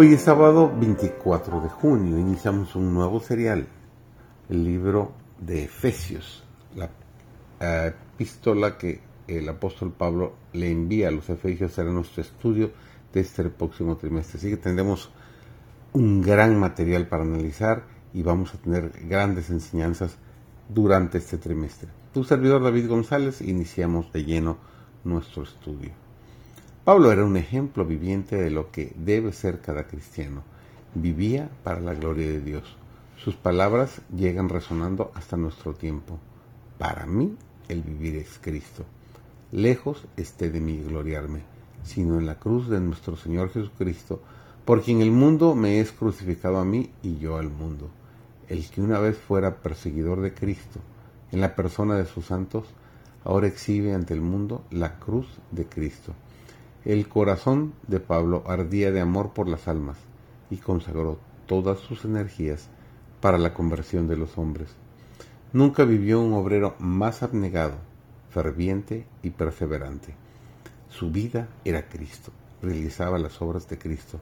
Hoy es sábado 24 de junio, iniciamos un nuevo serial, el libro de Efesios, la eh, epístola que el apóstol Pablo le envía a los Efesios será nuestro estudio de este próximo trimestre. Así que tendremos un gran material para analizar y vamos a tener grandes enseñanzas durante este trimestre. Tu servidor David González, iniciamos de lleno nuestro estudio. Pablo era un ejemplo viviente de lo que debe ser cada cristiano. Vivía para la gloria de Dios. Sus palabras llegan resonando hasta nuestro tiempo. Para mí el vivir es Cristo. Lejos esté de mí gloriarme, sino en la cruz de nuestro Señor Jesucristo, por quien el mundo me es crucificado a mí y yo al mundo. El que una vez fuera perseguidor de Cristo, en la persona de sus santos, ahora exhibe ante el mundo la cruz de Cristo. El corazón de Pablo ardía de amor por las almas y consagró todas sus energías para la conversión de los hombres. Nunca vivió un obrero más abnegado, ferviente y perseverante. Su vida era Cristo, realizaba las obras de Cristo.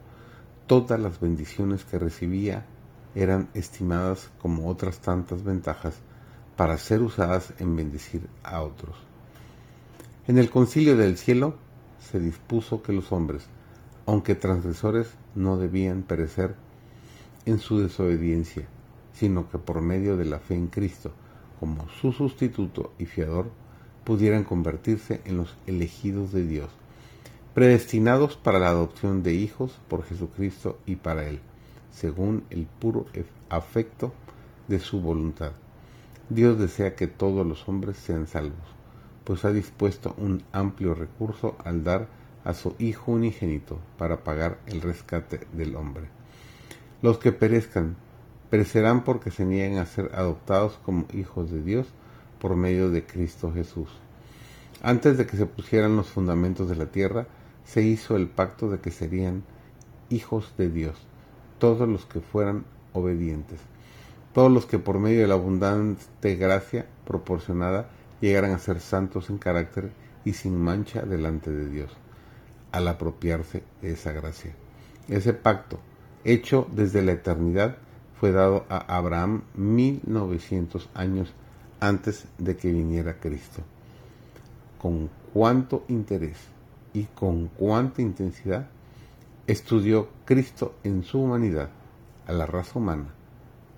Todas las bendiciones que recibía eran estimadas como otras tantas ventajas para ser usadas en bendecir a otros. En el concilio del cielo se dispuso que los hombres, aunque transgresores, no debían perecer en su desobediencia, sino que por medio de la fe en Cristo, como su sustituto y fiador, pudieran convertirse en los elegidos de Dios, predestinados para la adopción de hijos por Jesucristo y para Él, según el puro afecto de su voluntad. Dios desea que todos los hombres sean salvos, pues ha dispuesto un amplio recurso al dar a su Hijo unigénito para pagar el rescate del hombre. Los que perezcan, perecerán porque se niegan a ser adoptados como hijos de Dios por medio de Cristo Jesús. Antes de que se pusieran los fundamentos de la tierra, se hizo el pacto de que serían hijos de Dios, todos los que fueran obedientes, todos los que por medio de la abundante gracia proporcionada llegaran a ser santos en carácter y sin mancha delante de Dios, al apropiarse de esa gracia. Ese pacto, hecho desde la eternidad, fue dado a Abraham 1900 años antes de que viniera Cristo. Con cuánto interés y con cuánta intensidad estudió Cristo en su humanidad, a la raza humana,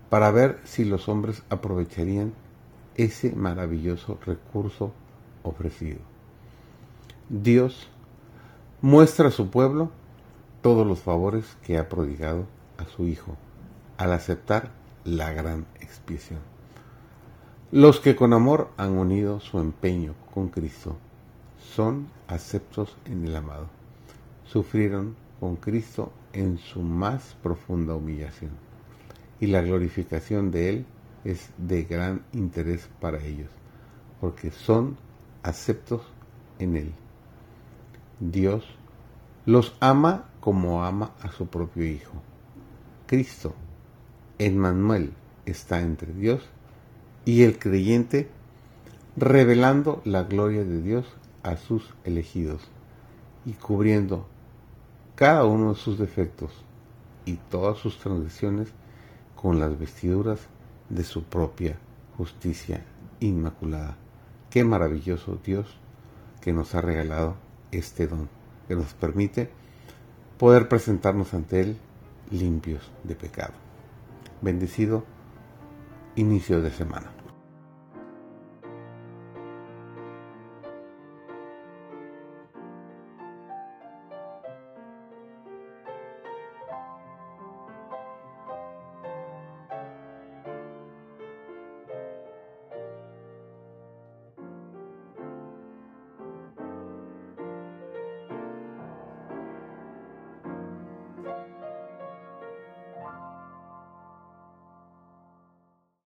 para ver si los hombres aprovecharían ese maravilloso recurso ofrecido. Dios muestra a su pueblo todos los favores que ha prodigado a su Hijo al aceptar la gran expiación. Los que con amor han unido su empeño con Cristo son aceptos en el amado. Sufrieron con Cristo en su más profunda humillación y la glorificación de Él es de gran interés para ellos, porque son aceptos en Él. Dios los ama como ama a su propio Hijo. Cristo, Emmanuel, está entre Dios y el creyente revelando la gloria de Dios a sus elegidos y cubriendo cada uno de sus defectos y todas sus transgresiones con las vestiduras de su propia justicia inmaculada. Qué maravilloso Dios que nos ha regalado este don, que nos permite poder presentarnos ante Él limpios de pecado. Bendecido inicio de semana.